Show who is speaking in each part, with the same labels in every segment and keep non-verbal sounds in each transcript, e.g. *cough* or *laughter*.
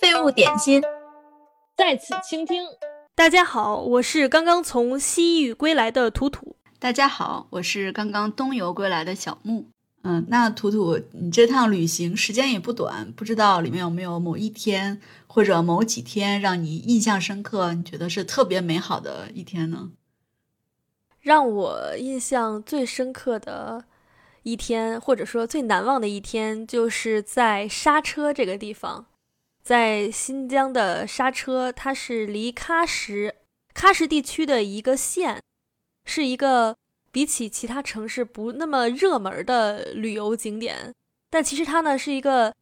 Speaker 1: 废物点心，
Speaker 2: 在此倾听。
Speaker 3: 大家好，我是刚刚从西域归来的图图。
Speaker 4: 大家好，我是刚刚东游归来的小木。嗯，那图图，你这趟旅行时间也不短，不知道里面有没有某一天或者某几天让你印象深刻，你觉得是特别美好的一天呢？
Speaker 3: 让我印象最深刻的一天，或者说最难忘的一天，就是在刹车这个地方，在新疆的刹车，它是离喀什喀什地区的一个县，是一个。比起其他城市不那么热门的旅游景点，但其实它呢是一个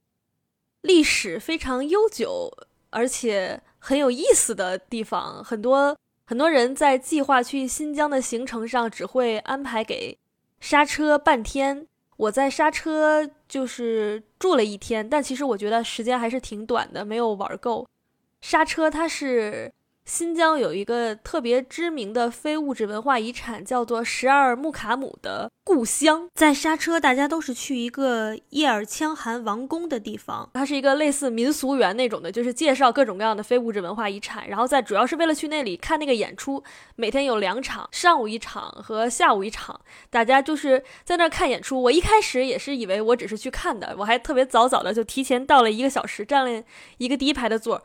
Speaker 3: 历史非常悠久而且很有意思的地方。很多很多人在计划去新疆的行程上，只会安排给刹车半天。我在刹车就是住了一天，但其实我觉得时间还是挺短的，没有玩够。刹车它是。新疆有一个特别知名的非物质文化遗产，叫做十二木卡姆的故乡。在刹车，大家都是去一个叶尔羌汗王宫的地方，它是一个类似民俗园那种的，就是介绍各种各样的非物质文化遗产。然后在主要是为了去那里看那个演出，每天有两场，上午一场和下午一场，大家就是在那儿看演出。我一开始也是以为我只是去看的，我还特别早早的就提前到了一个小时，占了一个第一排的座。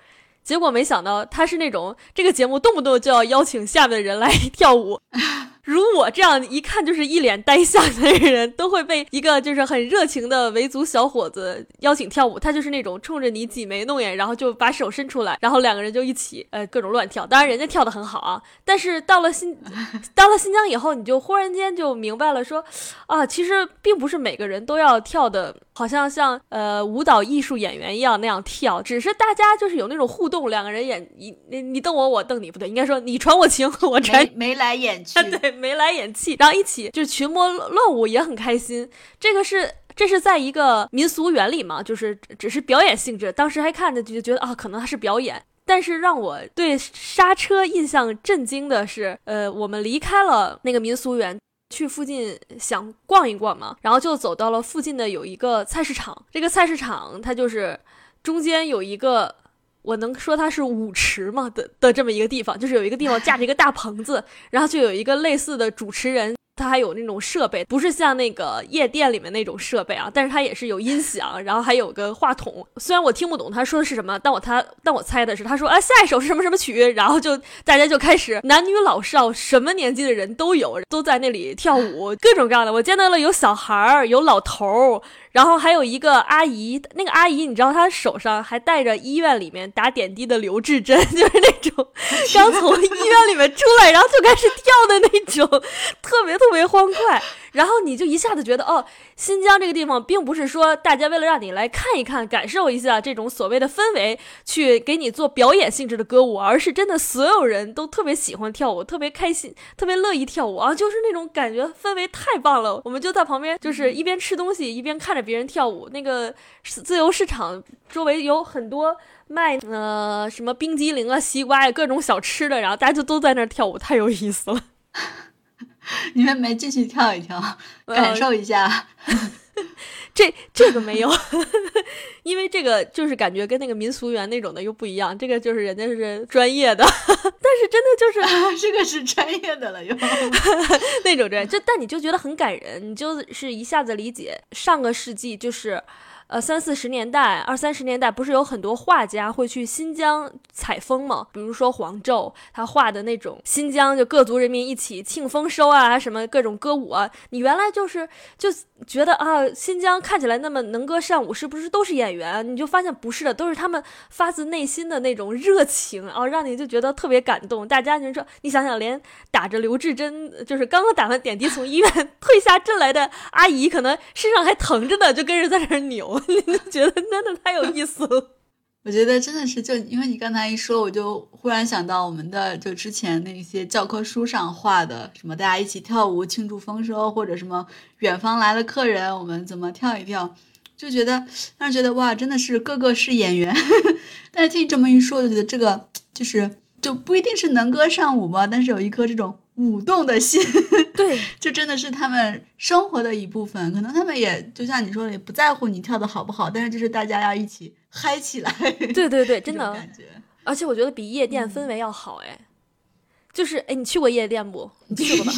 Speaker 3: 结果没想到他是那种这个节目动不动就要邀请下面的人来跳舞。*laughs* 如我这样一看就是一脸呆相的人，都会被一个就是很热情的维族小伙子邀请跳舞。他就是那种冲着你挤眉弄眼，然后就把手伸出来，然后两个人就一起呃各种乱跳。当然人家跳的很好啊，但是到了新 *laughs* 到了新疆以后，你就忽然间就明白了，说啊，其实并不是每个人都要跳的，好像像呃舞蹈艺术演员一样那样跳，只是大家就是有那种互动，两个人演你你你瞪我，我瞪你，不对，应该说你传我情，我传
Speaker 4: 眉来眼去，*laughs*
Speaker 3: 对。眉来眼气，然后一起就群魔乱舞也很开心。这个是这是在一个民俗园里嘛，就是只是表演性质。当时还看着就觉得啊，可能它是表演。但是让我对刹车印象震惊的是，呃，我们离开了那个民俗园，去附近想逛一逛嘛，然后就走到了附近的有一个菜市场。这个菜市场它就是中间有一个。我能说它是舞池吗？的的这么一个地方，就是有一个地方架着一个大棚子，然后就有一个类似的主持人。它还有那种设备，不是像那个夜店里面那种设备啊，但是它也是有音响，然后还有个话筒。虽然我听不懂他说的是什么，但我他但我猜的是，他说啊下一首是什么什么曲，然后就大家就开始男女老少什么年纪的人都有，都在那里跳舞，各种各样的。我见到了有小孩儿，有老头儿，然后还有一个阿姨。那个阿姨你知道她手上还带着医院里面打点滴的留置针，就是那种刚从医院里面出来，然后就开始跳的那种，特别特。特别欢快，然后你就一下子觉得，哦，新疆这个地方并不是说大家为了让你来看一看、感受一下这种所谓的氛围，去给你做表演性质的歌舞，而是真的所有人都特别喜欢跳舞，特别开心，*laughs* 特别乐意跳舞啊，就是那种感觉氛围太棒了。我们就在旁边，就是一边吃东西一边看着别人跳舞。那个自由市场周围有很多卖呃什么冰激凌啊、西瓜呀各种小吃的，然后大家就都在那儿跳舞，太有意思了。*laughs*
Speaker 4: 你们没进去跳一跳，感受一下？*laughs*
Speaker 3: 这这个没有，*laughs* 因为这个就是感觉跟那个民俗园那种的又不一样。这个就是人家是专业的，但是真的就是
Speaker 4: 这个是专业的了，又
Speaker 3: 那种专业。就但你就觉得很感人，你就是一下子理解上个世纪就是。呃，三四十年代、二三十年代，不是有很多画家会去新疆采风吗？比如说黄胄，他画的那种新疆就各族人民一起庆丰收啊，什么各种歌舞啊，你原来就是就觉得啊，新疆看起来那么能歌善舞，是不是都是演员？你就发现不是的，都是他们发自内心的那种热情啊，让你就觉得特别感动。大家就说，你想想，连打着留置针，就是刚刚打完点滴从医院 *laughs* 退下阵来的阿姨，可能身上还疼着呢，就跟着在那儿扭。你就觉得真的太有意思了，*laughs*
Speaker 4: 我觉得真的是，就因为你刚才一说，我就忽然想到我们的就之前那些教科书上画的，什么大家一起跳舞庆祝丰收，或者什么远方来了客人，我们怎么跳一跳，就觉得让人觉得哇，真的是个个是演员。*laughs* 但是听你这么一说，就觉得这个就是就不一定是能歌善舞吧，但是有一颗这种舞动的心，*laughs* *laughs*
Speaker 3: 对，
Speaker 4: 这真的是他们生活的一部分。可能他们也就像你说的，也不在乎你跳的好不好，但是就是大家要一起嗨起来。
Speaker 3: 对 *laughs* 对对，真的
Speaker 4: 感觉。
Speaker 3: 而且我觉得比夜店氛围要好哎，就是哎，你去过夜店不？你去过吧？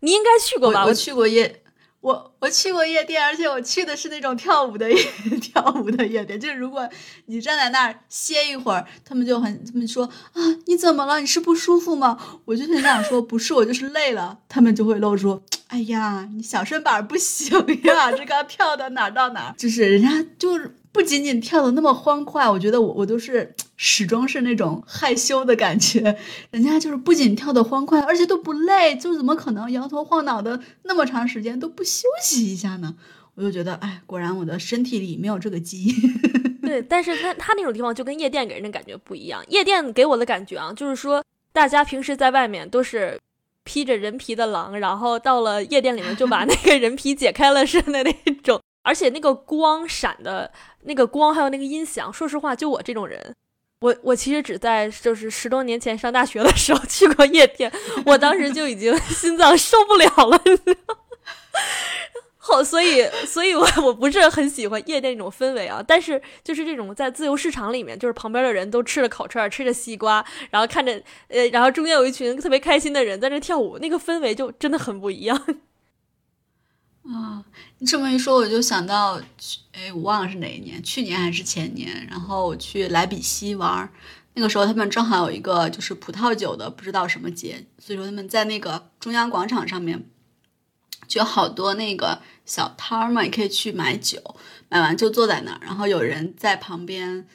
Speaker 3: 你应该去过吧？
Speaker 4: 我去过夜。我我去过夜店，而且我去的是那种跳舞的夜 *laughs* 跳舞的夜店。就是如果你站在那儿歇一会儿，他们就很他们说啊，你怎么了？你是不舒服吗？我就很想说不是，我就是累了。他们就会露出，哎呀，你小身板不行呀，这个跳到哪到哪，就是人家就是不仅仅跳的那么欢快，我觉得我我都是。*tsk* 始终是那种害羞的感觉，*laughs* 人家就是不仅跳得欢快，而且都不累，就怎么可能摇头晃脑的那么长时间都不休息一下呢？我就觉得，哎，果然我的身体里没有这个基因。*laughs*
Speaker 3: 对，但是他他那种地方就跟夜店给人的感觉不一样。夜店给我的感觉啊，就是说大家平时在外面都是披着人皮的狼，然后到了夜店里面就把那个人皮解开了似的那种，而且那个光闪的那个光还有那个音响，说实话，就我这种人。我我其实只在就是十多年前上大学的时候去过夜店，我当时就已经 *laughs* 心脏受不了了，*laughs* 好，所以所以，我我不是很喜欢夜店那种氛围啊。但是就是这种在自由市场里面，就是旁边的人都吃着烤串，吃着西瓜，然后看着呃，然后中间有一群特别开心的人在那跳舞，那个氛围就真的很不一样。
Speaker 4: 啊，你这么一说，我就想到，哎，我忘了是哪一年，去年还是前年，然后我去莱比锡玩，那个时候他们正好有一个就是葡萄酒的不知道什么节，所以说他们在那个中央广场上面，就有好多那个小摊儿嘛，你可以去买酒，买完就坐在那儿，然后有人在旁边，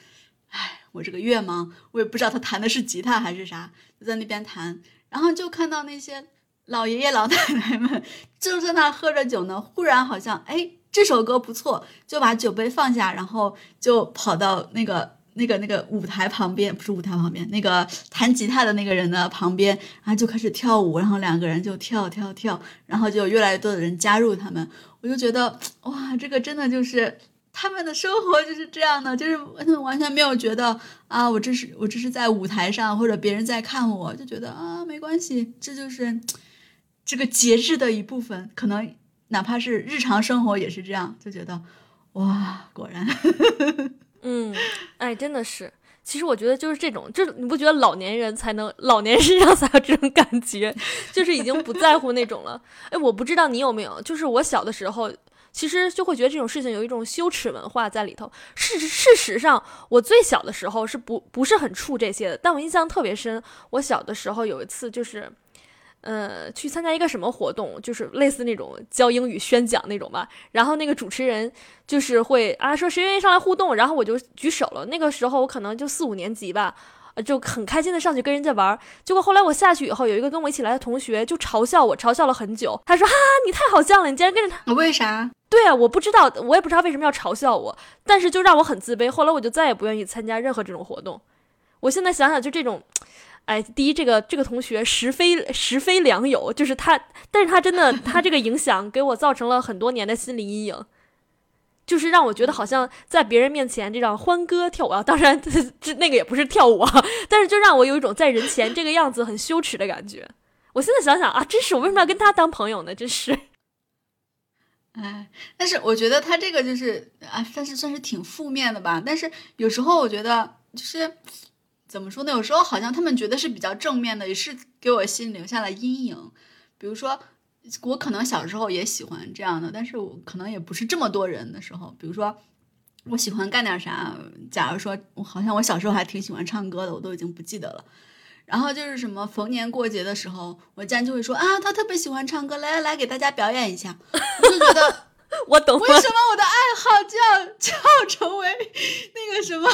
Speaker 4: 哎，我这个月盲，我也不知道他弹的是吉他还是啥，就在那边弹，然后就看到那些。老爷爷老奶奶们就在那喝着酒呢，忽然好像哎，这首歌不错，就把酒杯放下，然后就跑到那个那个那个舞台旁边，不是舞台旁边，那个弹吉他的那个人的旁边，然后就开始跳舞，然后两个人就跳跳跳，然后就越来越多的人加入他们，我就觉得哇，这个真的就是他们的生活就是这样的，就是他们完全没有觉得啊，我这是我这是在舞台上或者别人在看我，就觉得啊没关系，这就是。这个节日的一部分，可能哪怕是日常生活也是这样，就觉得哇，果然，*laughs*
Speaker 3: 嗯，哎，真的是。其实我觉得就是这种，就你不觉得老年人才能，老年身 *laughs* 上才有这种感觉，就是已经不在乎那种了。哎，我不知道你有没有，就是我小的时候，其实就会觉得这种事情有一种羞耻文化在里头。事事实上，我最小的时候是不不是很怵这些的，但我印象特别深。我小的时候有一次就是。呃，去参加一个什么活动，就是类似那种教英语宣讲那种吧。然后那个主持人就是会啊说谁愿意上来互动，然后我就举手了。那个时候我可能就四五年级吧，就很开心的上去跟人家玩。结果后来我下去以后，有一个跟我一起来的同学就嘲笑我，嘲笑了很久。他说：“哈，你太好笑了，你竟然跟着他。”
Speaker 4: 为啥？
Speaker 3: 对啊，我不知道，我也不知道为什么要嘲笑我，但是就让我很自卑。后来我就再也不愿意参加任何这种活动。我现在想想，就这种。哎，第一，这个这个同学实非实非良友，就是他，但是他真的，他这个影响给我造成了很多年的心理阴影，就是让我觉得好像在别人面前这样欢歌跳舞啊，当然这那个也不是跳舞啊，但是就让我有一种在人前这个样子很羞耻的感觉。我现在想想啊，真是我为什么要跟他当朋友呢？真是，*laughs*
Speaker 4: 哎，但是我觉得他这个就是啊，算是算是挺负面的吧。但是有时候我觉得就是。怎么说呢？有时候好像他们觉得是比较正面的，也是给我心留下了阴影。比如说，我可能小时候也喜欢这样的，但是我可能也不是这么多人的时候。比如说，我喜欢干点啥？假如说，我好像我小时候还挺喜欢唱歌的，我都已经不记得了。然后就是什么逢年过节的时候，我家人就会说啊，他特别喜欢唱歌，来来来，给大家表演一下。我就觉得，*laughs*
Speaker 3: 我懂。
Speaker 4: 为什么我的爱好就要 *laughs* 就要成为那个什么？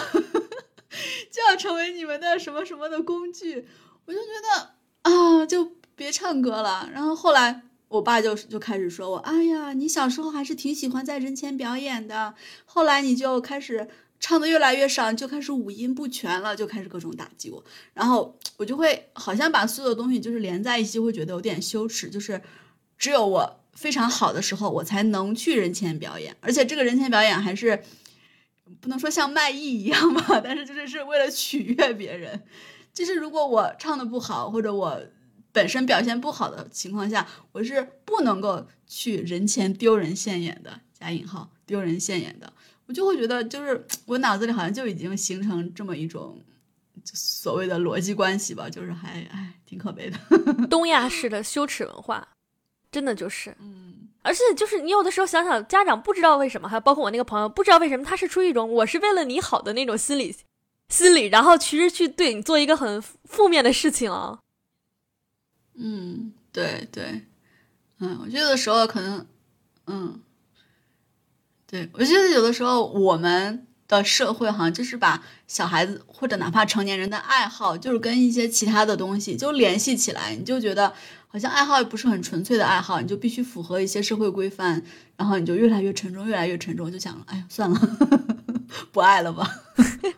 Speaker 4: *laughs* 就要成为你们的什么什么的工具，我就觉得啊，就别唱歌了。然后后来我爸就就开始说我，哎呀，你小时候还是挺喜欢在人前表演的，后来你就开始唱的越来越少，就开始五音不全了，就开始各种打击我。然后我就会好像把所有的东西就是连在一起，会觉得有点羞耻。就是只有我非常好的时候，我才能去人前表演，而且这个人前表演还是。不能说像卖艺一样吧，但是就是是为了取悦别人。就是如果我唱的不好，或者我本身表现不好的情况下，我是不能够去人前丢人现眼的（加引号）丢人现眼的。我就会觉得，就是我脑子里好像就已经形成这么一种所谓的逻辑关系吧，就是还哎挺可悲的。*laughs*
Speaker 3: 东亚式的羞耻文化，真的就是，
Speaker 4: 嗯，
Speaker 3: 而且就是你有的时候想想，家长不知道为什么，还包括我那个朋友，不知道为什么他是出于一种我是为了你好的那种心理心理，然后其实去对你做一个很负面的事情啊。
Speaker 4: 嗯，对对，嗯，我觉得有的时候可能，嗯，对我觉得有的时候我们的社会好像就是把小孩子或者哪怕成年人的爱好，就是跟一些其他的东西就联系起来，你就觉得好像爱好也不是很纯粹的爱好，你就必须符合一些社会规范，然后你就越来越沉重，越来越沉重，就想了，哎呀，算了，*laughs* 不爱了吧。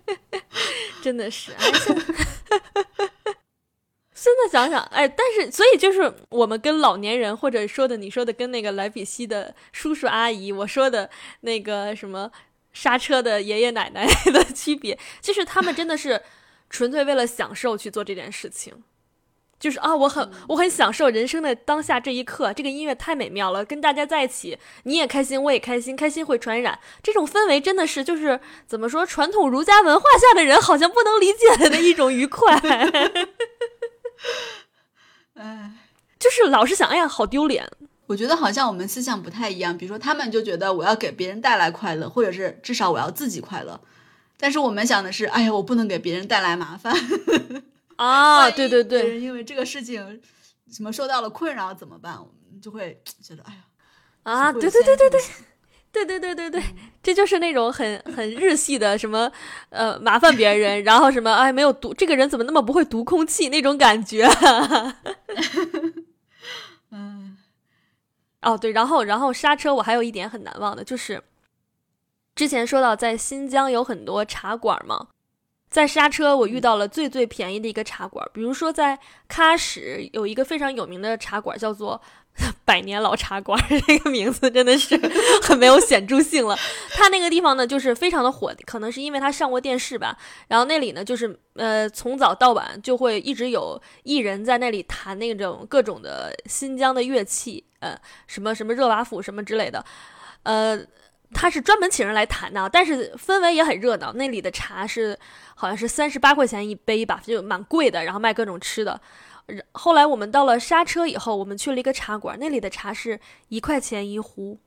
Speaker 4: *laughs*
Speaker 3: 真的是，哎，现在现在想想，哎，但是所以就是我们跟老年人，或者说的你说的跟那个莱比锡的叔叔阿姨，我说的那个什么刹车的爷爷奶奶 *laughs* 的区别，就是他们真的是纯粹为了享受去做这件事情。就是啊，我很我很享受人生的当下这一刻，这个音乐太美妙了，跟大家在一起，你也开心，我也开心，开心会传染，这种氛围真的是就是怎么说，传统儒家文化下的人好像不能理解的一种愉快，*laughs*
Speaker 4: 哎。*laughs*
Speaker 3: 就是老是想，哎呀，好丢脸。
Speaker 4: 我觉得好像我们思想不太一样，比如说他们就觉得我要给别人带来快乐，或者是至少我要自己快乐，但是我们想的是，哎呀，我不能给别人带来麻烦
Speaker 3: 啊，对对
Speaker 4: 别
Speaker 3: 对，
Speaker 4: 人因为这个事情什么受到了困扰怎么办？我们就会觉得，哎呀，
Speaker 3: 啊，对对对对对 *laughs* 对对对对对，这就是那种很很日系的什么呃麻烦别人，然后什么哎没有读这个人怎么那么不会读空气？那种感觉。*laughs*
Speaker 4: 嗯。
Speaker 3: 哦，对，然后然后刹车，我还有一点很难忘的，就是之前说到在新疆有很多茶馆嘛，在刹车我遇到了最最便宜的一个茶馆，比如说在喀什有一个非常有名的茶馆，叫做 *laughs* 百年老茶馆，这个名字真的是 *laughs* 很没有显著性了。它那个地方呢，就是非常的火，可能是因为它上过电视吧。然后那里呢，就是呃，从早到晚就会一直有艺人在那里弹那种各种的新疆的乐器，呃，什么什么热瓦甫什么之类的，呃。他是专门请人来谈的，但是氛围也很热闹。那里的茶是好像是三十八块钱一杯吧，就蛮贵的，然后卖各种吃的。后来我们到了刹车以后，我们去了一个茶馆，那里的茶是一块钱一壶，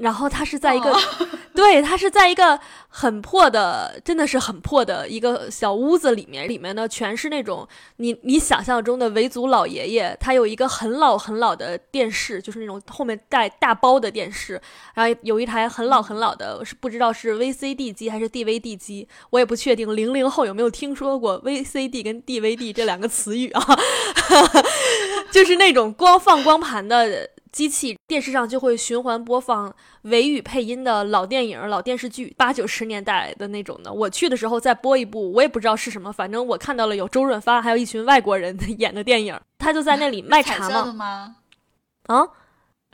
Speaker 3: 然后它是在一个，*laughs* 对，它是在一个很破的，真的是很破的一个小屋子里面，里面呢全是那种你你想象中的维族老爷爷，他有一个很老很老的电视，就是那种后面带大包的电视，然后有一台很老很老的，是不知道是 VCD 机还是 DVD 机，我也不确定零零后有没有听说过 *laughs* VCD 跟 DVD 这两个词语啊，*laughs* 就是那种光放光盘的机器，电视上就会循环播放维语配音的老电影、老电视剧，八九十年代的那种的。我去的时候再播一部，我也不知道是什么，反正我看到了有周润发，还有一群外国人 *laughs* 演的电影，他就在那里卖茶。
Speaker 4: 吗？
Speaker 3: 啊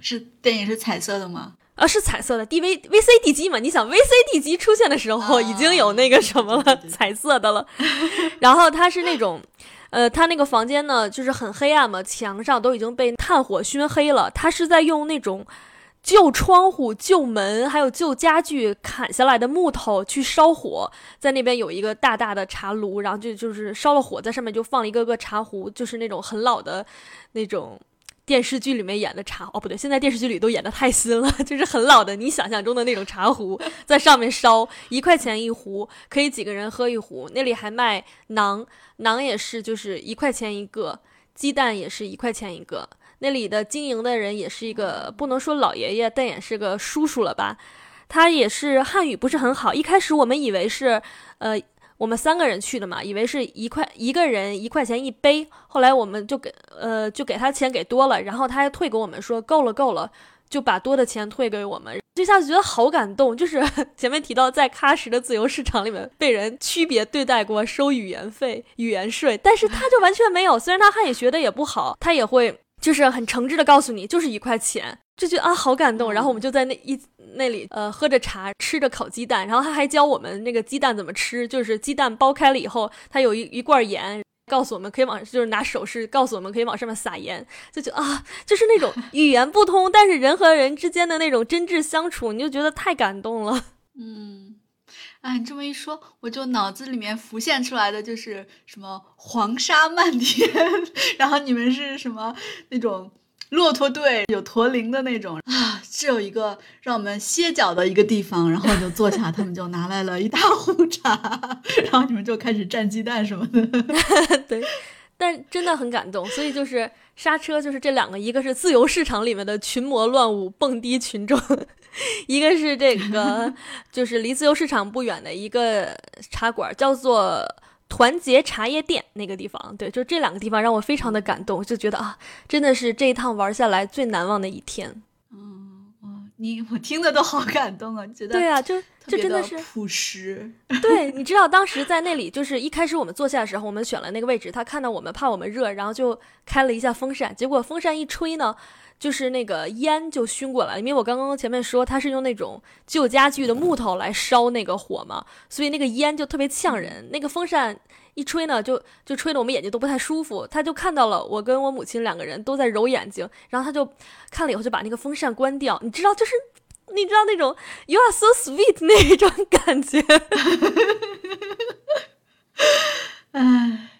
Speaker 4: 是电影是彩色的吗？
Speaker 3: 啊，是彩色的 DV VCD 机嘛？你想 VCD 机出现的时候，
Speaker 4: 啊
Speaker 3: 已经有那个什么了，彩色的了。*laughs* 然后它是那种，呃，他那个房间呢，就是很黑暗嘛，墙上都已经被炭火熏黑了。他是在用那种旧窗户、旧门还有旧家具砍下来的木头去烧火，在那边有一个大大的茶炉，然后就就是烧了火，在上面就放了一个个茶壶，就是那种很老的那种。电视剧里面演的茶哦，不对，现在电视剧里都演的太新了，*laughs* 就是很老的，你想象中的那种茶壶，在上面烧，一块钱一壶，可以几个人喝一壶。那里还卖馕，馕也是就是一块钱一个，鸡蛋也是一块钱一个。那里的经营的人也是一个不能说老爷爷，但也是个叔叔了吧？他也是汉语不是很好，一开始我们以为是，呃。我们三个人去的嘛，以为是一块一个人一块钱一杯，后来我们就给呃就给他钱给多了，然后他还退给我们说够了够了，就把多的钱退给我们，这下子觉得好感动。就是 *laughs* 前面提到在喀什的自由市场里面被人区别对待过，收语言费、语言税，但是他就完全没有。虽然他汉语学的也不好，他也会就是很诚挚的告诉你，就是一块钱。就觉得啊，好感动。然后我们就在那一那里呃喝着茶，吃着烤鸡蛋。然后他还教我们那个鸡蛋怎么吃，就是鸡蛋剥开了以后，他有一一罐盐，告诉我们可以往，就是拿手势告诉我们可以往上面撒盐，就觉得啊，就是那种语言不通，但是人和人之间的那种真挚相处，你就觉得太感动了。
Speaker 4: 嗯，哎，你这么一说，我就脑子里面浮现出来的就是什么黄沙漫天，*laughs* 然后你们是什么那种。骆驼队有驼铃的那种啊，是有一个让我们歇脚的一个地方，然后就坐下，他们就拿来了一大壶茶，*laughs* 然后你们就开始蘸鸡蛋什么的。*laughs*
Speaker 3: 对，但真的很感动，所以就是刹车，就是这两个，一个是自由市场里面的群魔乱舞蹦迪群众，*laughs* 一个是这个就是离自由市场不远的一个茶馆，叫做。团结茶叶店那个地方，对，就这两个地方让我非常的感动，就觉得啊，真的是这一趟玩下来最难忘的一天。
Speaker 4: 嗯，哇，你我听的都好感动啊，觉得
Speaker 3: 对啊，就就真的是
Speaker 4: 朴实。
Speaker 3: 对，你知道当时在那里，就是一开始我们坐下的时候，我们选了那个位置，他看到我们怕我们热，然后就开了一下风扇，结果风扇一吹呢。就是那个烟就熏过来，因为我刚刚前面说它是用那种旧家具的木头来烧那个火嘛，所以那个烟就特别呛人。那个风扇一吹呢，就就吹得我们眼睛都不太舒服。他就看到了我跟我母亲两个人都在揉眼睛，然后他就看了以后就把那个风扇关掉。你知道，就是你知道那种 “you are so sweet” 那种感觉。*laughs*
Speaker 4: 唉。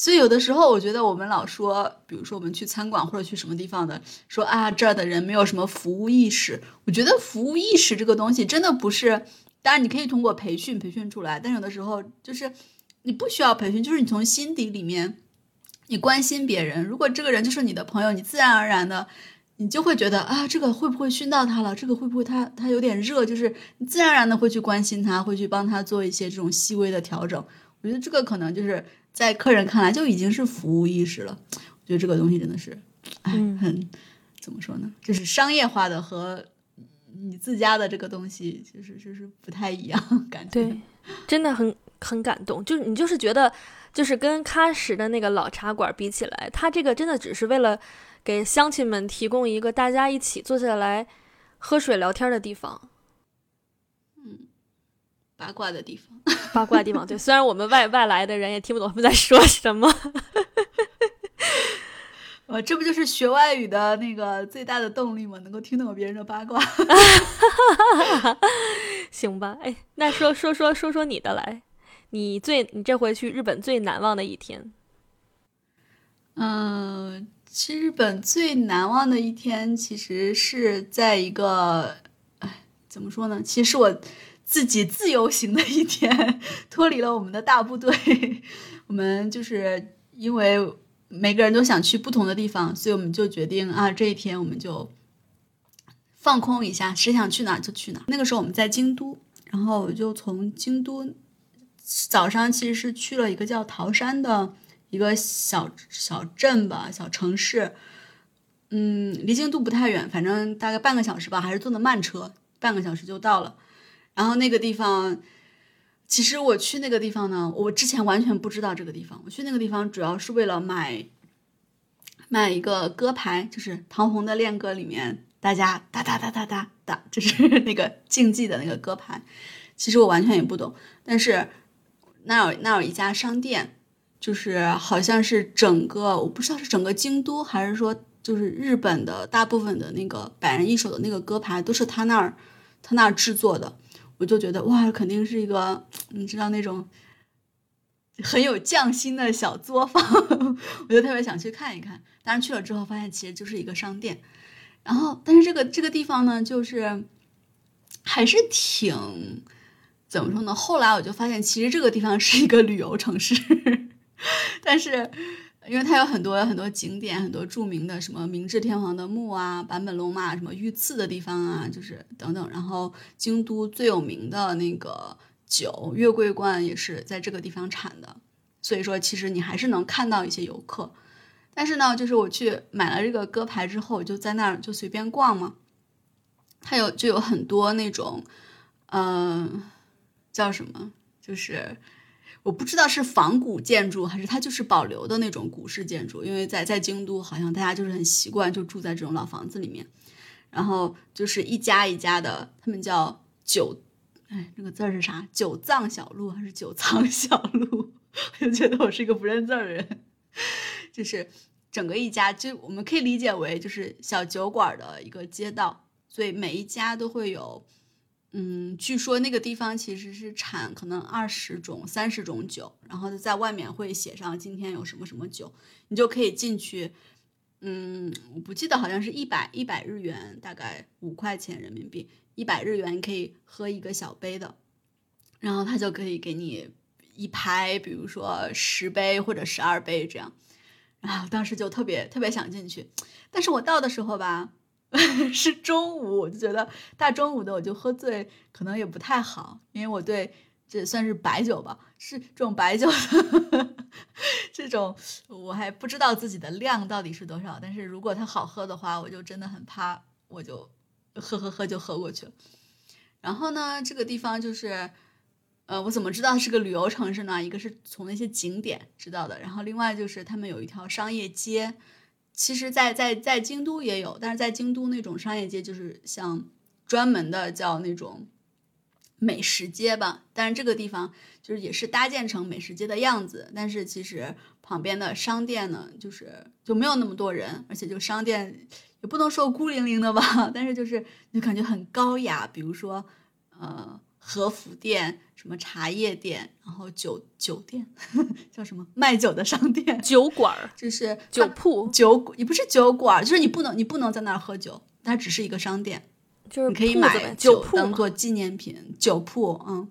Speaker 4: 所以有的时候，我觉得我们老说，比如说我们去餐馆或者去什么地方的，说啊这儿的人没有什么服务意识。我觉得服务意识这个东西真的不是，当然你可以通过培训培训出来，但有的时候就是你不需要培训，就是你从心底里面你关心别人。如果这个人就是你的朋友，你自然而然的你就会觉得啊这个会不会熏到他了？这个会不会他他有点热？就是你自然而然的会去关心他，会去帮他做一些这种细微的调整。我觉得这个可能就是。在客人看来就已经是服务意识了，我觉得这个东西真的是，哎，很怎么说呢？就是商业化的和你自家的这个东西，就是就是不太一样，感觉。
Speaker 3: 对，真的很很感动。就是你就是觉得，就是跟喀什的那个老茶馆比起来，他这个真的只是为了给乡亲们提供一个大家一起坐下来喝水聊天的地方。
Speaker 4: 八卦的地方，*laughs*
Speaker 3: 八卦的地方。对，虽然我们外外来的人也听不懂他们在说什么，*laughs*
Speaker 4: 呃，这不就是学外语的那个最大的动力吗？能够听懂别人的八卦。*laughs*
Speaker 3: 行吧，哎，那说说说说说你的来，你最你这回去日本最难忘的一天。
Speaker 4: 嗯，去日本最难忘的一天，其实是在一个，哎，怎么说呢？其实我。自己自由行的一天，*laughs* 脱离了我们的大部队。*laughs* 我们就是因为每个人都想去不同的地方，所以我们就决定啊，这一天我们就放空一下，谁想去哪就去哪。那个时候我们在京都，然后我就从京都早上其实是去了一个叫桃山的一个小小镇吧，小城市。嗯，离京都不太远，反正大概半个小时吧，还是坐的慢车，半个小时就到了。然后那个地方，其实我去那个地方呢，我之前完全不知道这个地方。我去那个地方主要是为了买买一个歌牌，就是唐红的恋歌里面大家哒哒哒哒哒哒，就是 *laughs* 那个竞技的那个歌牌。其实我完全也不懂，但是那有那有一家商店，就是好像是整个我不知道是整个京都还是说就是日本的大部分的那个百人一首的那个歌牌都是他那儿他那儿制作的。我就觉得哇，肯定是一个你知道那种很有匠心的小作坊，*laughs* 我就特别想去看一看。但是去了之后，发现其实就是一个商店。然后，但是这个这个地方呢，就是还是挺怎么说呢？后来我就发现，其实这个地方是一个旅游城市，*laughs* 但是。因为它有很多很多景点，很多著名的什么明治天皇的墓啊，坂本龙马什么遇刺的地方啊，就是等等。然后京都最有名的那个酒月桂冠也是在这个地方产的，所以说其实你还是能看到一些游客。但是呢，就是我去买了这个歌牌之后，就在那儿就随便逛嘛，它有就有很多那种，嗯，叫什么，就是。我不知道是仿古建筑还是它就是保留的那种古式建筑，因为在在京都好像大家就是很习惯就住在这种老房子里面，然后就是一家一家的，他们叫九，哎，那个字是啥？九藏小路还是九藏小路？*laughs* 我就觉得我是一个不认字儿的人。就是整个一家，就我们可以理解为就是小酒馆的一个街道，所以每一家都会有。嗯，据说那个地方其实是产可能二十种、三十种酒，然后在外面会写上今天有什么什么酒，你就可以进去。嗯，我不记得好像是一百一百日元，大概五块钱人民币，一百日元可以喝一个小杯的，然后他就可以给你一排，比如说十杯或者十二杯这样。*laughs* 然后当时就特别特别想进去，但是我到的时候吧。*laughs* 是中午，我就觉得大中午的我就喝醉，可能也不太好，因为我对这算是白酒吧，是这种白酒 *laughs* 这种，我还不知道自己的量到底是多少。但是如果它好喝的话，我就真的很怕，我就喝喝喝就喝过去了。然后呢，这个地方就是，呃，我怎么知道是个旅游城市呢？一个是从那些景点知道的，然后另外就是他们有一条商业街。其实，在在在京都也有，但是在京都那种商业街就是像专门的叫那种美食街吧。但是这个地方就是也是搭建成美食街的样子，但是其实旁边的商店呢，就是就没有那么多人，而且就商店也不能说孤零零的吧，*laughs* 但是就是就感觉很高雅。比如说，呃。和服店、什么茶叶店，然后酒酒店 *laughs* 叫什么卖酒的商店、
Speaker 3: 酒馆儿，
Speaker 4: 就是
Speaker 3: 酒铺、
Speaker 4: 酒也不是酒馆，就是你不能你不能在那儿喝酒，它只是一个商店，
Speaker 3: 就是
Speaker 4: 你可以买酒当做纪念品。酒铺，嗯，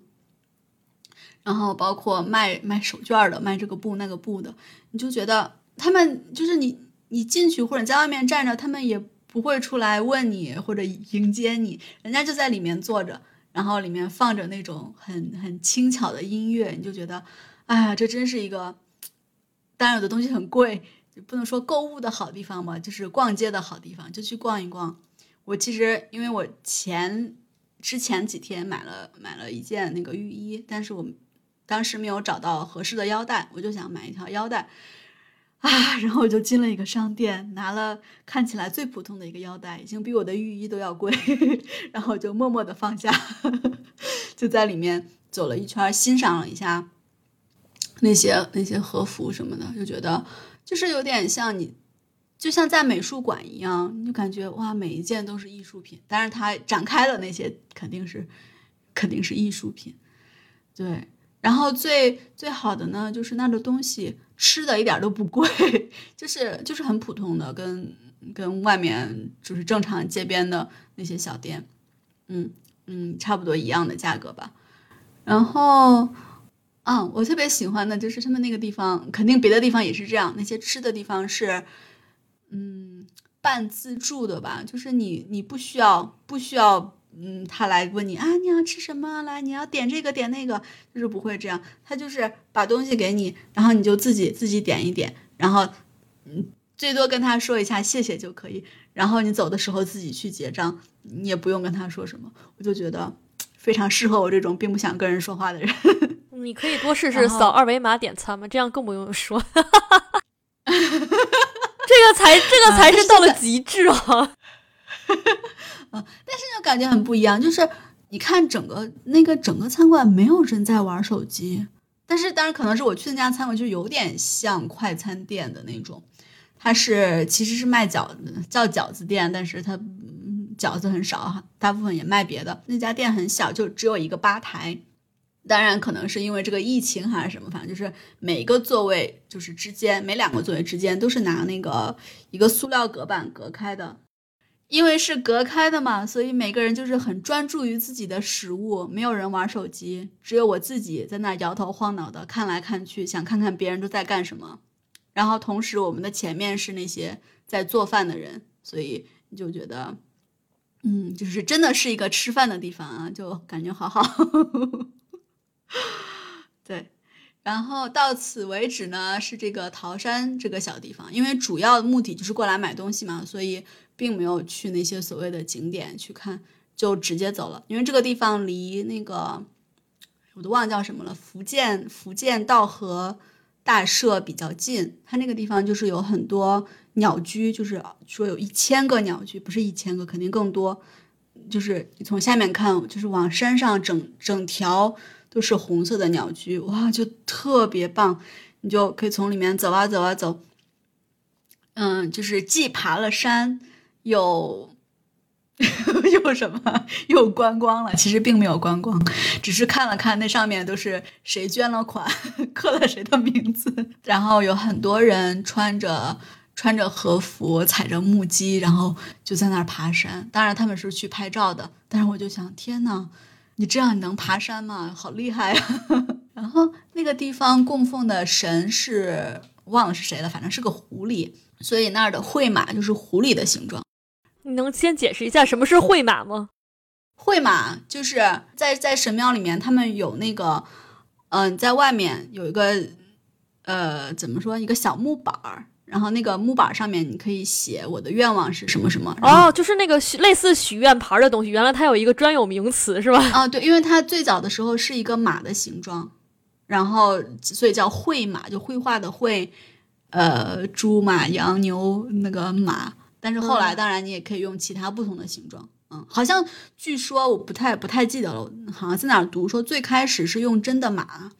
Speaker 4: 然后包括卖卖手绢的、卖这个布那个布的，你就觉得他们就是你你进去或者在外面站着，他们也不会出来问你或者迎接你，人家就在里面坐着。然后里面放着那种很很轻巧的音乐，你就觉得，哎呀，这真是一个，当然有的东西很贵，不能说购物的好地方嘛，就是逛街的好地方，就去逛一逛。我其实因为我前之前几天买了买了一件那个浴衣，但是我当时没有找到合适的腰带，我就想买一条腰带。*laughs* 啊，然后我就进了一个商店，拿了看起来最普通的一个腰带，已经比我的浴衣都要贵，*laughs* 然后就默默的放下，*laughs* 就在里面走了一圈，欣赏了一下那些那些和服什么的，就觉得就是有点像你，就像在美术馆一样，你就感觉哇，每一件都是艺术品，但是它展开的那些肯定是肯定是艺术品，对。然后最最好的呢，就是那个东西吃的一点都不贵，*laughs* 就是就是很普通的，跟跟外面就是正常街边的那些小店，嗯嗯，差不多一样的价格吧。然后，嗯，我特别喜欢的就是他们那个地方，肯定别的地方也是这样，那些吃的地方是，嗯，半自助的吧，就是你你不需要不需要。嗯，他来问你啊，你要吃什么？来，你要点这个点那个，就是不会这样。他就是把东西给你，然后你就自己自己点一点，然后嗯，最多跟他说一下谢谢就可以。然后你走的时候自己去结账，你也不用跟他说什么。我就觉得非常适合我这种并不想跟人说话的人。*laughs*
Speaker 3: 你可以多试试扫二维码点餐嘛，这样更不用说。*laughs* 这个才这个才是到了极致啊！*laughs*
Speaker 4: 啊，但是就感觉很不一样，就是你看整个那个整个餐馆没有人在玩手机，但是当然可能是我去那家餐馆就有点像快餐店的那种，它是其实是卖饺子叫饺子店，但是它饺子很少，大部分也卖别的。那家店很小，就只有一个吧台，当然可能是因为这个疫情还是什么，反正就是每个座位就是之间每两个座位之间都是拿那个一个塑料隔板隔开的。因为是隔开的嘛，所以每个人就是很专注于自己的食物，没有人玩手机，只有我自己在那摇头晃脑的看来看去，想看看别人都在干什么。然后同时我们的前面是那些在做饭的人，所以你就觉得，嗯，就是真的是一个吃饭的地方啊，就感觉好好。*laughs* 对，然后到此为止呢，是这个桃山这个小地方，因为主要的目的就是过来买东西嘛，所以。并没有去那些所谓的景点去看，就直接走了。因为这个地方离那个我都忘叫什么了，福建福建道和大社比较近。它那个地方就是有很多鸟居，就是说有一千个鸟居，不是一千个，肯定更多。就是你从下面看，就是往山上整整条都是红色的鸟居，哇，就特别棒。你就可以从里面走啊走啊走，嗯，就是既爬了山，又 *laughs* 又什么又观光了。其实并没有观光，只是看了看那上面都是谁捐了款，刻了谁的名字，然后有很多人穿着。穿着和服，踩着木屐，然后就在那儿爬山。当然他们是去拍照的，但是我就想，天呐，你这样你能爬山吗？好厉害啊！*laughs* 然后那个地方供奉的神是忘了是谁了，反正是个狐狸，所以那儿的会马就是狐狸的形状。
Speaker 3: 你能先解释一下什么是会马吗？
Speaker 4: 会马就是在在神庙里面，他们有那个，嗯，在外面有一个，呃，怎么说，一个小木板儿。然后那个木板上面你可以写我的愿望是什么什么
Speaker 3: 哦，就是那个类似许愿牌的东西。原来它有一个专有名词是吧？
Speaker 4: 啊，对，因为它最早的时候是一个马的形状，然后所以叫绘马，就绘画的绘，呃，猪马羊牛那个马。但是后来当然你也可以用其他不同的形状，嗯，好像据说我不太不太记得了，好像在哪儿读说最开始是用真的马。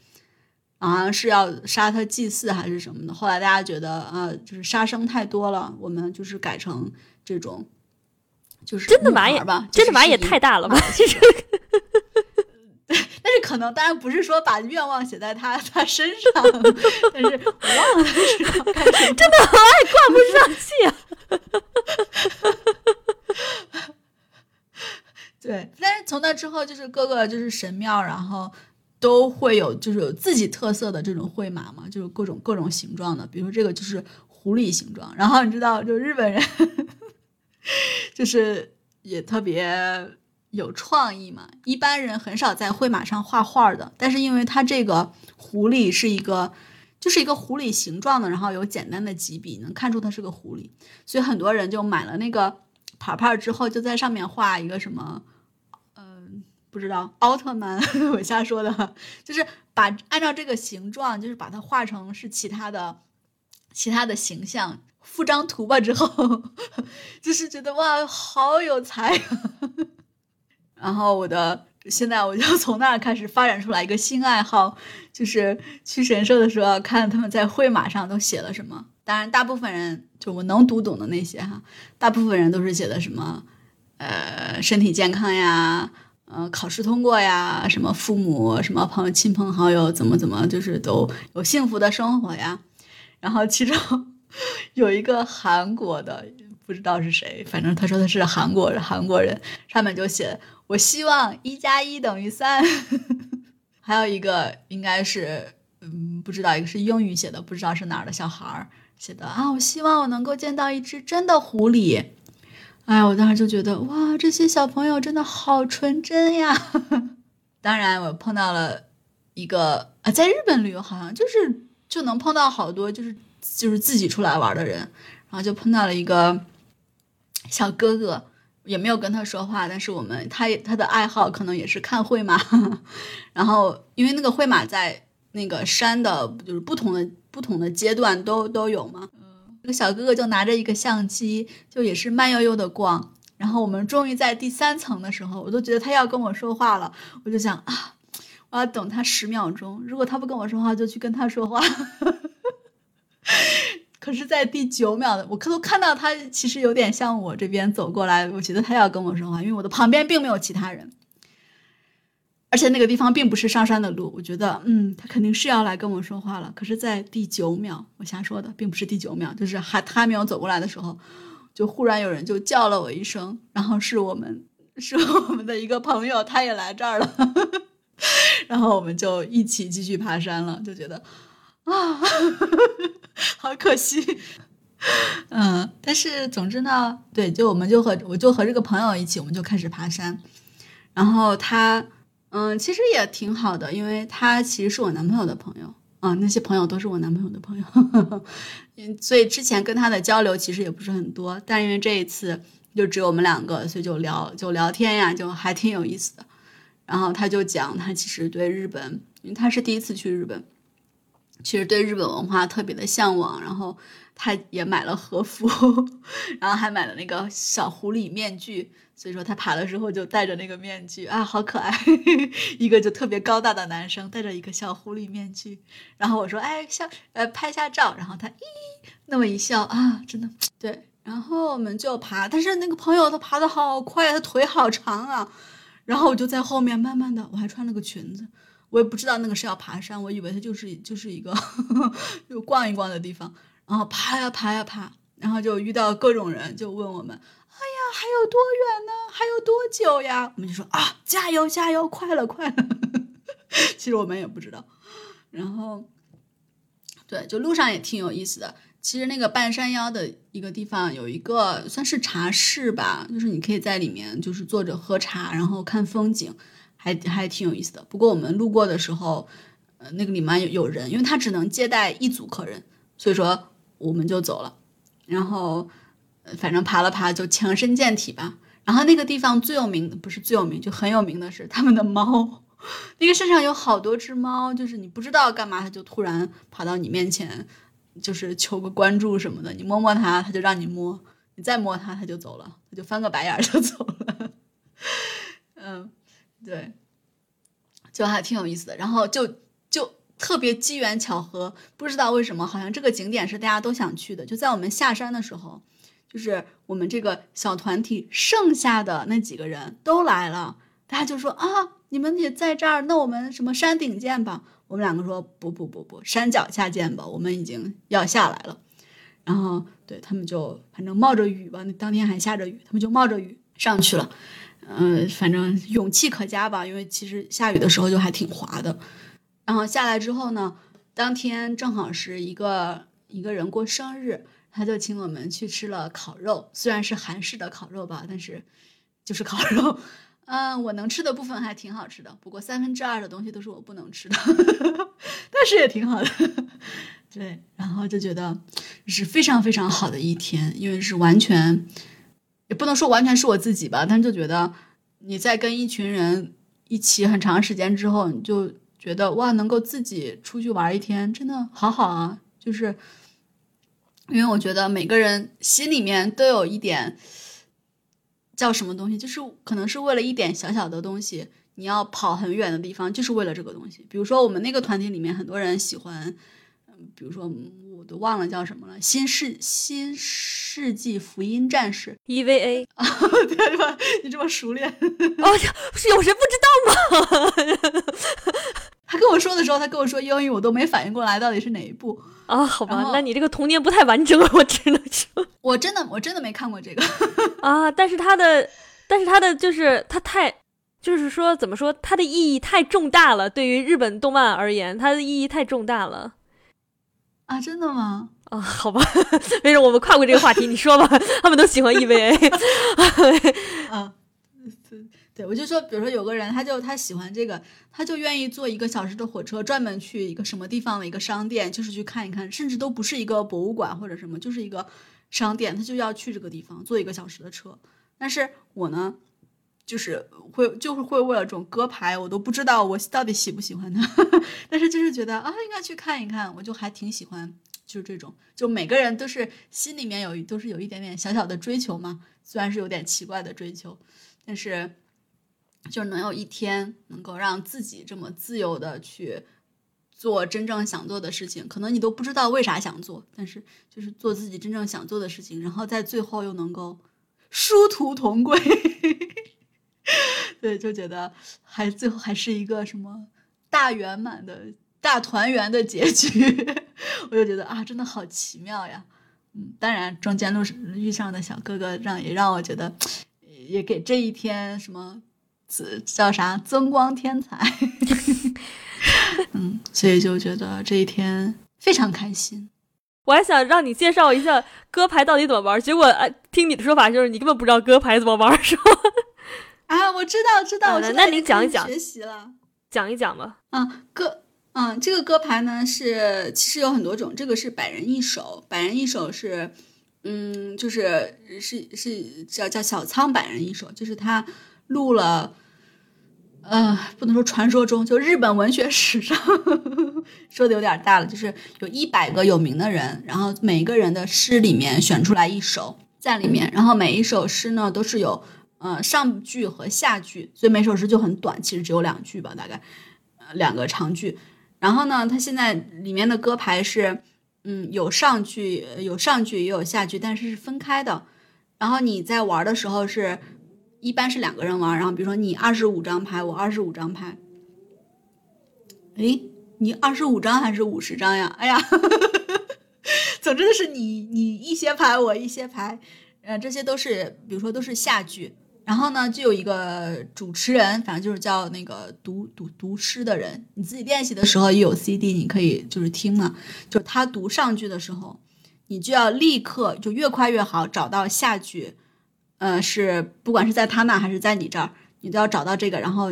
Speaker 4: 好像是要杀他祭祀还是什么的，后来大家觉得啊，就是杀生太多了，我们就是改成这种，就是
Speaker 3: 真的马也
Speaker 4: 吧，
Speaker 3: 真的马也太大了吧？其实，*laughs*
Speaker 4: 但是可能当然不是说把愿望写在他他身上，*laughs* 但是我忘了他是 *laughs*
Speaker 3: 真的很爱挂不上气啊。
Speaker 4: 对，但是从那之后就是各个就是神庙，然后。都会有，就是有自己特色的这种绘马嘛，就是各种各种形状的，比如这个就是狐狸形状。然后你知道，就日本人 *laughs* 就是也特别有创意嘛，一般人很少在绘马上画画的。但是因为它这个狐狸是一个，就是一个狐狸形状的，然后有简单的几笔，能看出它是个狐狸，所以很多人就买了那个牌牌之后，就在上面画一个什么。不知道奥特曼，*laughs* 我瞎说的，就是把按照这个形状，就是把它画成是其他的其他的形象，附张图吧之后，*laughs* 就是觉得哇，好有才。然后我的现在我就 *laughs* 从那儿开始发展出来一个新爱好，就是去神社的时候看他们在会马上都写了什么。当然，大部分人就我能读懂的那些哈，大部分人都是写的什么，呃，身体健康呀。呃，考试通过呀，什么父母，什么朋友，亲朋好友，怎么怎么，就是都有幸福的生活呀。然后其中 *laughs* 有一个韩国的，不知道是谁，反正他说他是韩国人，韩国人上面就写我希望一加一等于三。*laughs* 还有一个应该是，嗯，不知道一个是英语写的，不知道是哪儿的小孩儿写的啊，我希望我能够见到一只真的狐狸。哎，我当时就觉得哇，这些小朋友真的好纯真呀！*laughs* 当然，我碰到了一个啊，在日本旅游好像就是就能碰到好多就是就是自己出来玩的人，然后就碰到了一个小哥哥，也没有跟他说话，但是我们他他的爱好可能也是看绘马，*laughs* 然后因为那个绘马在那个山的，就是不同的不同的阶段都都有嘛。小哥哥就拿着一个相机，就也是慢悠悠的逛。然后我们终于在第三层的时候，我都觉得他要跟我说话了。我就想啊，我要等他十秒钟。如果他不跟我说话，就去跟他说话。*laughs* 可是，在第九秒的，我可都看到他其实有点向我这边走过来。我觉得他要跟我说话，因为我的旁边并没有其他人。而且那个地方并不是上山的路，我觉得，嗯，他肯定是要来跟我说话了。可是，在第九秒，我瞎说的，并不是第九秒，就是还他还没有走过来的时候，就忽然有人就叫了我一声，然后是我们是我们的一个朋友，他也来这儿了，*laughs* 然后我们就一起继续爬山了，就觉得啊，*laughs* 好可惜，嗯，但是总之呢，对，就我们就和我就和这个朋友一起，我们就开始爬山，然后他。嗯，其实也挺好的，因为他其实是我男朋友的朋友啊，那些朋友都是我男朋友的朋友，嗯，*laughs* 所以之前跟他的交流其实也不是很多，但因为这一次就只有我们两个，所以就聊就聊天呀，就还挺有意思的。然后他就讲他其实对日本，因为他是第一次去日本，其实对日本文化特别的向往，然后他也买了和服，*laughs* 然后还买了那个小狐狸面具，所以说他爬的时候就戴着那个面具啊，好可爱，*laughs* 一个就特别高大的男生戴着一个小狐狸面具，然后我说哎，笑呃拍下照，然后他咦那么一笑啊，真的对，然后我们就爬，但是那个朋友他爬的好快，他腿好长啊，然后我就在后面慢慢的，我还穿了个裙子。我也不知道那个是要爬山，我以为它就是就是一个 *laughs* 就逛一逛的地方，然后爬呀爬呀爬，然后就遇到各种人，就问我们：“哎呀，还有多远呢？还有多久呀？”我们就说：“啊，加油加油，快了快了。*laughs* ”其实我们也不知道。然后，对，就路上也挺有意思的。其实那个半山腰的一个地方有一个算是茶室吧，就是你可以在里面就是坐着喝茶，然后看风景。还还挺有意思的，不过我们路过的时候，呃，那个里面有有人，因为他只能接待一组客人，所以说我们就走了。然后，反正爬了爬就强身健体吧。然后那个地方最有名的不是最有名，就很有名的是他们的猫。*laughs* 那个山上有好多只猫，就是你不知道干嘛，它就突然跑到你面前，就是求个关注什么的。你摸摸它，它就让你摸；你再摸它，它就走了，它就翻个白眼就走了。*laughs* 嗯。对，就还挺有意思的，然后就特别机缘巧合，不知道为什么，好像这个景点是大家都想去的。就在我们下山的时候，就是我们这个小团体剩下的那几个人都来了，大家就说啊，你们也在这儿，那我们什么山顶见吧。我们两个说不不不不，山脚下见吧，我们已经要下来了。然后对他们就反正冒着雨吧，那当天还下着雨，他们就冒着雨上去了。嗯，反正勇气可嘉吧，因为其实下雨的时候就还挺滑的。然后下来之后呢，当天正好是一个一个人过生日，他就请我们去吃了烤肉，虽然是韩式的烤肉吧，但是就是烤肉。嗯，我能吃的部分还挺好吃的，不过三分之二的东西都是我不能吃的，*laughs* 但是也挺好的。*laughs* 对，然后就觉得是非常非常好的一天，因为是完全。也不能说完全是我自己吧，但就觉得你在跟一群人一起很长时间之后，你就觉得哇，能够自己出去玩一天，真的好好啊！就是因为我觉得每个人心里面都有一点叫什么东西，就是可能是为了一点小小的东西，你要跑很远的地方，就是为了这个东西。比如说我们那个团体里面很多人喜欢，嗯，比如说。我都忘了叫什么了，新世新世纪福音战士
Speaker 3: EVA
Speaker 4: 啊，*laughs* 对吧？你这么熟练，
Speaker 3: 哦，是有谁不知道吗？
Speaker 4: 他跟我说的时候，他跟我说英语，我都没反应过来到底是哪一部
Speaker 3: 啊？好吧，那你这个童年不太完整，我只能说，*laughs*
Speaker 4: 我真的我真的没看过这个
Speaker 3: 啊。但是他的，但是他的就是他太，就是说怎么说，它的意义太重大了。对于日本动漫而言，它的意义太重大了。
Speaker 4: 啊，真的吗？
Speaker 3: 啊，好吧，*laughs* 没事，我们跨过这个话题，你说吧。他们都喜欢 EVA。*laughs*
Speaker 4: 啊，对，我就说，比如说有个人，他就他喜欢这个，他就愿意坐一个小时的火车，专门去一个什么地方的一个商店，就是去看一看，甚至都不是一个博物馆或者什么，就是一个商店，他就要去这个地方坐一个小时的车。但是我呢？就是会，就是会为了这种歌牌，我都不知道我到底喜不喜欢他，*laughs* 但是就是觉得啊，应该去看一看，我就还挺喜欢，就是这种，就每个人都是心里面有，都是有一点点小小的追求嘛，虽然是有点奇怪的追求，但是就能有一天能够让自己这么自由的去做真正想做的事情，可能你都不知道为啥想做，但是就是做自己真正想做的事情，然后在最后又能够殊途同归。*laughs* 对，就觉得还最后还是一个什么大圆满的大团圆的结局，*laughs* 我就觉得啊，真的好奇妙呀。嗯，当然中间路上遇上的小哥哥，让也让我觉得，也给这一天什么，叫啥增光添彩。*laughs* 嗯，所以就觉得这一天非常开心。*laughs*
Speaker 3: 我还想让你介绍一下歌牌到底怎么玩，结果啊，听你的说法就是你根本不知道歌牌怎么玩，是吗？*laughs*
Speaker 4: 啊，我知道，知道，
Speaker 3: 那你讲一讲，
Speaker 4: 学习了，
Speaker 3: 讲一讲吧。
Speaker 4: 嗯，歌，嗯，这个歌牌呢是其实有很多种，这个是百人一首，百人一首是，嗯，就是是是叫叫小仓百人一首，就是他录了，呃，不能说传说中，就日本文学史上呵 *laughs* 呵说的有点大了，就是有一百个有名的人，然后每个人的诗里面选出来一首在里面，然后每一首诗呢都是有呃上句和下句，所以每首诗就很短，其实只有两句吧，大概呃两个长句。然后呢，它现在里面的歌牌是嗯有上句有上句也有下句，但是是分开的。然后你在玩的时候是。一般是两个人玩，然后比如说你二十五张牌，我二十五张牌。诶，你二十五张还是五十张呀？哎呀，*laughs* 总之是你你一些牌，我一些牌，呃，这些都是比如说都是下句。然后呢，就有一个主持人，反正就是叫那个读读读诗的人。你自己练习的时候也有 CD，你可以就是听嘛。就他读上句的时候，你就要立刻就越快越好找到下句。呃，是不管是在他那还是在你这儿，你都要找到这个，然后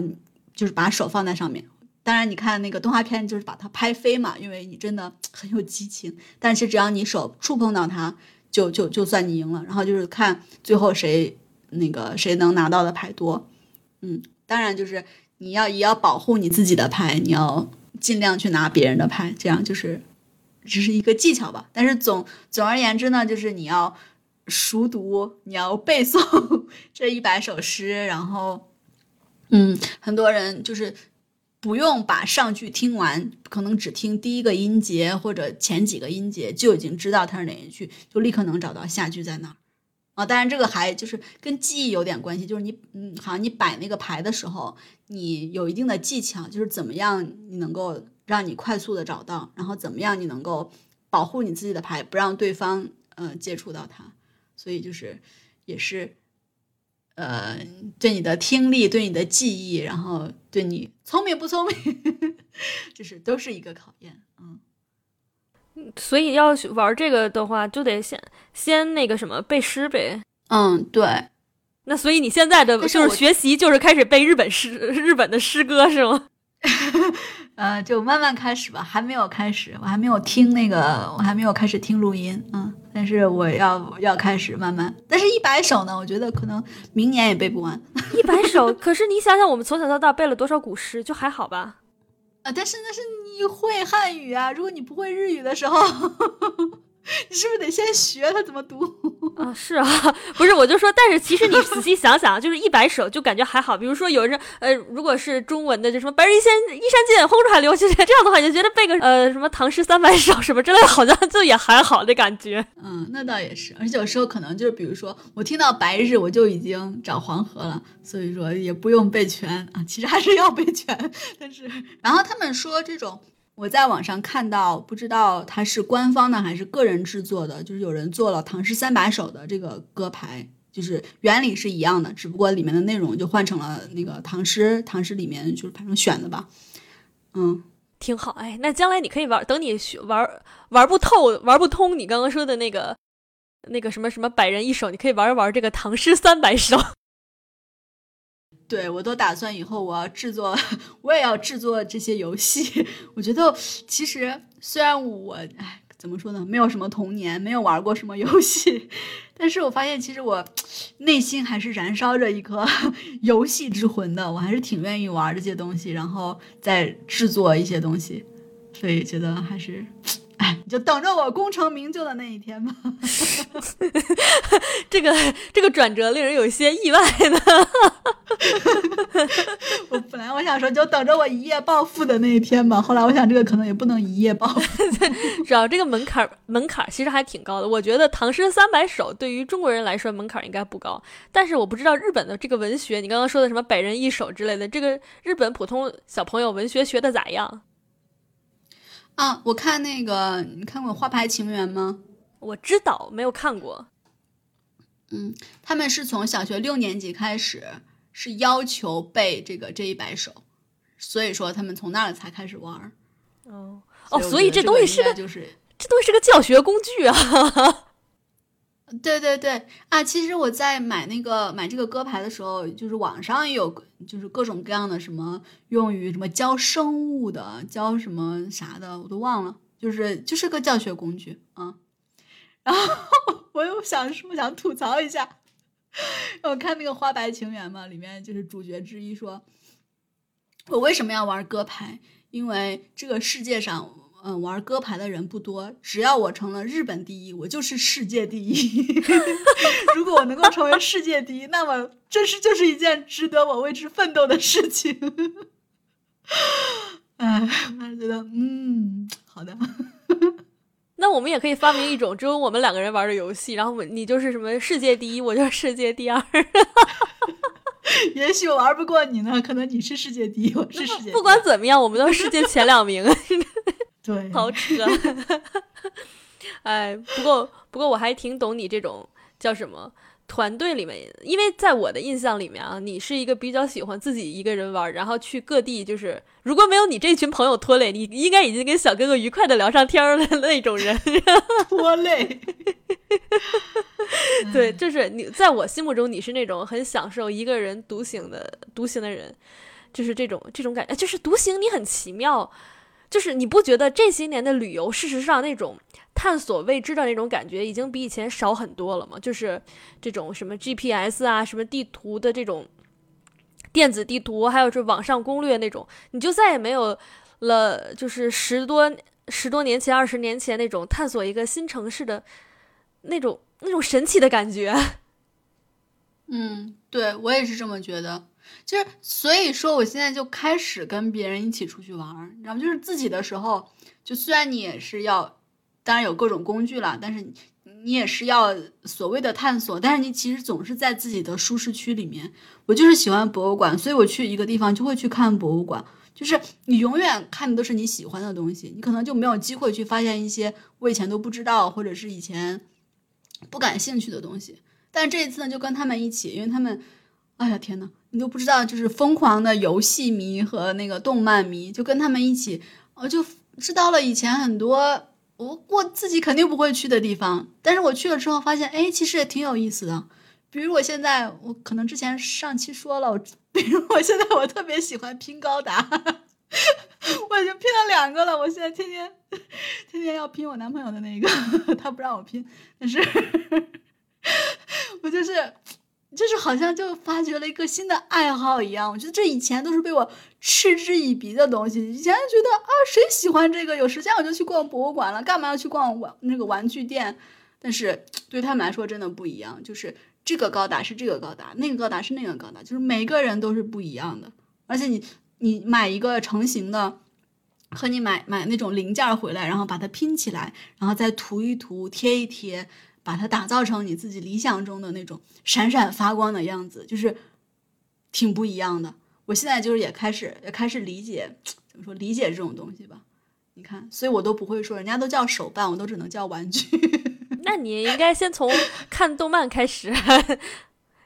Speaker 4: 就是把手放在上面。当然，你看那个动画片就是把它拍飞嘛，因为你真的很有激情。但是只要你手触碰到它，就就就算你赢了。然后就是看最后谁那个谁能拿到的牌多。嗯，当然就是你要也要保护你自己的牌，你要尽量去拿别人的牌，这样就是只是一个技巧吧。但是总总而言之呢，就是你要。熟读，你要背诵 *laughs* 这一百首诗，然后，嗯，很多人就是不用把上句听完，可能只听第一个音节或者前几个音节，就已经知道它是哪一句，就立刻能找到下句在哪儿啊。当然，这个还就是跟记忆有点关系，就是你，嗯，好像你摆那个牌的时候，你有一定的技巧，就是怎么样你能够让你快速的找到，然后怎么样你能够保护你自己的牌，不让对方嗯接触到它。所以就是，也是，呃，对你的听力，对你的记忆，然后对你聪明不聪明，*laughs* 就是都是一个考验，嗯。
Speaker 3: 所以要玩这个的话，就得先先那个什么背诗呗。
Speaker 4: 嗯，对。
Speaker 3: 那所以你现在的就是学习，就是开始背日本诗、日本的诗歌是吗？*laughs*
Speaker 4: 呃，就慢慢开始吧，还没有开始，我还没有听那个，我还没有开始听录音，嗯。但是我要要开始慢慢，但是一百首呢，我觉得可能明年也背不完。*laughs*
Speaker 3: 一百首，可是你想想，我们从小到大背了多少古诗，就还好吧？
Speaker 4: 啊，但是那是你会汉语啊，如果你不会日语的时候。*laughs* *laughs* 你是不是得先学他怎么读
Speaker 3: 啊？是啊，*laughs* 不是我就说，但是其实你仔细想想，*laughs* 就是一百首就感觉还好。比如说有人呃，如果是中文的，就什么“白日依山依山尽，红烛海流”，其实这样的话，就觉得背个呃什么唐诗三百首什么之类的，好像就也还好的感觉。
Speaker 4: 嗯，那倒也是。而且有时候可能就是，比如说我听到白日，我就已经找黄河了，所以说也不用背全啊。其实还是要背全，但是然后他们说这种。我在网上看到，不知道它是官方的还是个人制作的，就是有人做了《唐诗三百首》的这个歌牌，就是原理是一样的，只不过里面的内容就换成了那个唐诗，唐诗里面就是反正选的吧。嗯，
Speaker 3: 挺好。哎，那将来你可以玩，等你学玩玩不透、玩不通，你刚刚说的那个那个什么什么百人一首，你可以玩一玩这个《唐诗三百首》。
Speaker 4: 对我都打算以后我要制作，我也要制作这些游戏。*laughs* 我觉得其实虽然我哎怎么说呢，没有什么童年，没有玩过什么游戏，但是我发现其实我内心还是燃烧着一颗 *laughs* 游戏之魂的。我还是挺愿意玩这些东西，然后再制作一些东西，所以觉得还是。哎，你就等着我功成名就的那一天吧。*laughs*
Speaker 3: 这个这个转折令人有些意外呢。*laughs*
Speaker 4: 我本来我想说，就等着我一夜暴富的那一天吧。后来我想，这个可能也不能一夜暴富。*laughs*
Speaker 3: 主要这个门槛门槛其实还挺高的。我觉得唐诗三百首对于中国人来说门槛应该不高，但是我不知道日本的这个文学，你刚刚说的什么百人一首之类的，这个日本普通小朋友文学学的咋样？
Speaker 4: 啊，我看那个，你看过《花牌情缘》吗？
Speaker 3: 我知道，没有看过。
Speaker 4: 嗯，他们是从小学六年级开始，是要求背这个这一百首，所以说他们从那儿才开始玩。
Speaker 3: 哦哦，所以这东西是个，
Speaker 4: 就是
Speaker 3: 这东西是个教学工具啊。
Speaker 4: 对对对啊！其实我在买那个买这个歌牌的时候，就是网上也有，就是各种各样的什么用于什么教生物的，教什么啥的，我都忘了。就是就是个教学工具啊。然后 *laughs* 我又想什么想吐槽一下，我看那个《花白情缘》嘛，里面就是主角之一说，我为什么要玩歌牌？因为这个世界上，嗯，玩歌牌的人不多。只要我成了日本第一，我就是世界第一。*laughs* 如果我能够成为世界第一，那么这是就是一件值得我为之奋斗的事情。*laughs* 哎，我觉得，嗯，好的。*laughs*
Speaker 3: 那我们也可以发明一种只有我们两个人玩的游戏，然后你就是什么世界第一，我就是世界第二。
Speaker 4: 也许我玩不过你呢，可能你是世界第一，我是世界。
Speaker 3: 不管怎么样，我们都是世界前两名。
Speaker 4: 对，
Speaker 3: 好扯。*laughs* 哎，不过不过我还挺懂你这种叫什么。团队里面，因为在我的印象里面啊，你是一个比较喜欢自己一个人玩，然后去各地，就是如果没有你这群朋友拖累，你应该已经跟小哥哥愉快的聊上天了 *laughs* 那种人。*laughs*
Speaker 4: 拖累。
Speaker 3: 对，就是你在我心目中，你是那种很享受一个人独行的独行的人，就是这种这种感觉，就是独行你很奇妙，就是你不觉得这些年的旅游，事实上那种。探索未知的那种感觉已经比以前少很多了吗？就是这种什么 GPS 啊，什么地图的这种电子地图，还有这网上攻略那种，你就再也没有了。就是十多十多年前、二十年前那种探索一个新城市的那种那种神奇的感觉。*laughs*
Speaker 4: 嗯，对我也是这么觉得。就是所以说，我现在就开始跟别人一起出去玩，你知道吗？就是自己的时候，就虽然你也是要。当然有各种工具了，但是你也是要所谓的探索。但是你其实总是在自己的舒适区里面。我就是喜欢博物馆，所以我去一个地方就会去看博物馆。就是你永远看的都是你喜欢的东西，你可能就没有机会去发现一些我以前都不知道或者是以前不感兴趣的东西。但这一次呢，就跟他们一起，因为他们，哎呀天呐，你都不知道，就是疯狂的游戏迷和那个动漫迷，就跟他们一起，我就知道了以前很多。我我自己肯定不会去的地方，但是我去了之后发现，哎，其实也挺有意思的。比如我现在，我可能之前上期说了，比如我现在我特别喜欢拼高达，*laughs* 我已经拼了两个了。我现在天天天天要拼我男朋友的那个，*laughs* 他不让我拼，但是 *laughs* 我就是。就是好像就发掘了一个新的爱好一样，我觉得这以前都是被我嗤之以鼻的东西。以前觉得啊，谁喜欢这个？有时间我就去逛博物馆了，干嘛要去逛玩那个玩具店？但是对他们来说真的不一样，就是这个高达是这个高达，那个高达是那个高达，就是每个人都是不一样的。而且你你买一个成型的，和你买买那种零件回来，然后把它拼起来，然后再涂一涂、贴一贴。把它打造成你自己理想中的那种闪闪发光的样子，就是挺不一样的。我现在就是也开始也开始理解，怎么说理解这种东西吧？你看，所以我都不会说，人家都叫手办，我都只能叫玩具。*laughs*
Speaker 3: 那你应该先从看动漫开始，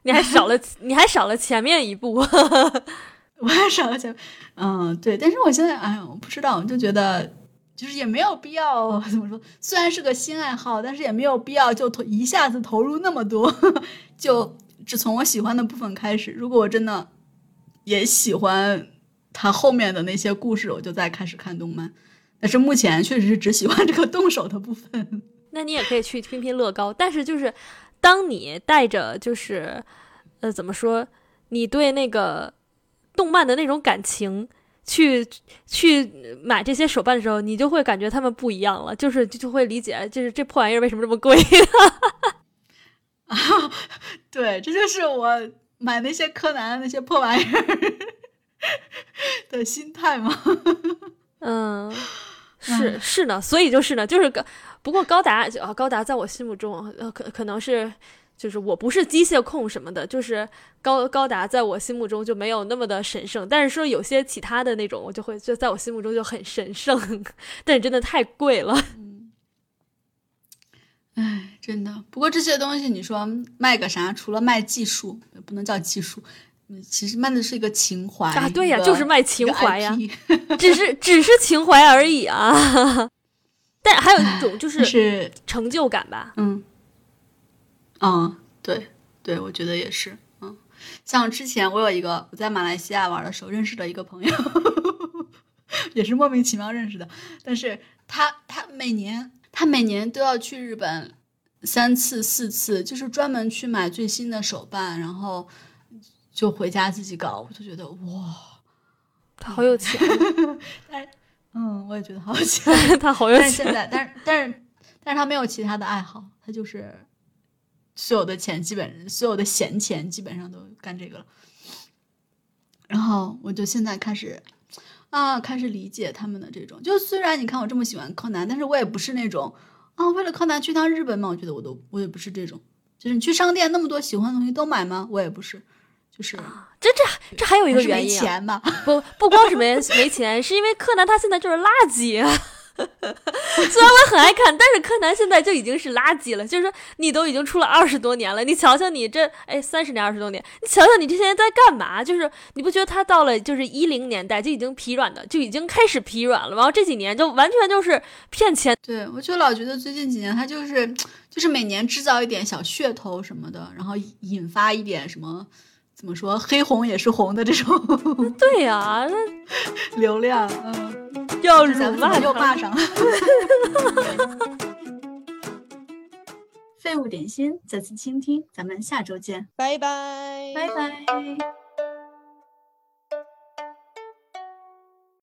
Speaker 3: 你还少了你还少了前面一步，*laughs*
Speaker 4: 我还少了前，嗯，对。但是我现在，哎呀，我不知道，我就觉得。就是也没有必要 *laughs* 怎么说，虽然是个新爱好，但是也没有必要就投一下子投入那么多，*laughs* 就只从我喜欢的部分开始。如果我真的也喜欢他后面的那些故事，我就再开始看动漫。但是目前确实是只喜欢这个动手的部分。*laughs*
Speaker 3: 那你也可以去拼拼乐高，但是就是当你带着就是呃怎么说，你对那个动漫的那种感情。去去买这些手办的时候，你就会感觉他们不一样了，就是就会理解，就是这破玩意儿为什么这么贵。
Speaker 4: 啊，对，这就是我买那些柯南那些破玩意儿 *laughs* 的心态嘛？*laughs*
Speaker 3: 嗯，是是呢，所以就是呢，就是个不过高达啊，高达在我心目中呃可可能是。就是我不是机械控什么的，就是高高达在我心目中就没有那么的神圣。但是说有些其他的那种，我就会就在我心目中就很神圣。*laughs* 但是真的太贵了。
Speaker 4: 嗯，哎，真的。不过这些东西你说卖个啥？除了卖技术，不能叫技术，其实卖的是一个情怀
Speaker 3: 啊。对呀，就是卖情怀呀，*laughs* 只是只是情怀而已啊。*laughs* 但还有一种就是成就感吧。
Speaker 4: 嗯。嗯，对对，我觉得也是。嗯，像之前我有一个我在马来西亚玩的时候认识的一个朋友，*laughs* 也是莫名其妙认识的。但是他他每年他每年都要去日本三次四次，就是专门去买最新的手办，然后就回家自己搞。我就觉得哇，
Speaker 3: 他好有钱，*laughs*
Speaker 4: 但嗯，我也觉得好有钱。*laughs*
Speaker 3: 他好有
Speaker 4: 但是现
Speaker 3: 钱。
Speaker 4: 在，但是但是但是他没有其他的爱好，他就是所有的钱基本所有的闲钱基本上都干这个了。然后我就现在开始啊，开始理解他们的这种。就虽然你看我这么喜欢柯南，但是我也不是那种啊，为了柯南去趟日本嘛。我觉得我都我也不是这种。就是你去商店那么多喜欢的东西都买吗？我也不是，就是
Speaker 3: 这这这还有一个原因、啊，
Speaker 4: 钱吧。
Speaker 3: 不不光是没没钱，是因为柯南他现在就是垃圾、啊。虽然我很爱看，但是柯南现在就已经是垃圾了。就是说，你都已经出了二十多年了，你瞧瞧你这哎三十年二十多年，你瞧瞧你这些年在干嘛？就是你不觉得他到了就是一零年代就已经疲软的，就已经开始疲软了，然后这几年就完全就是骗钱。
Speaker 4: 对，我就老觉得最近几年他就是就是每年制造一点小噱头什么的，然后引发一点什么怎么说黑红也是红的这种 *laughs*
Speaker 3: 对呀、
Speaker 4: 流量，嗯，
Speaker 3: 要辱骂他
Speaker 4: 又骂上了？*laughs*
Speaker 1: 废物点心，再次倾听，咱们下周见，
Speaker 2: 拜拜，
Speaker 1: 拜拜。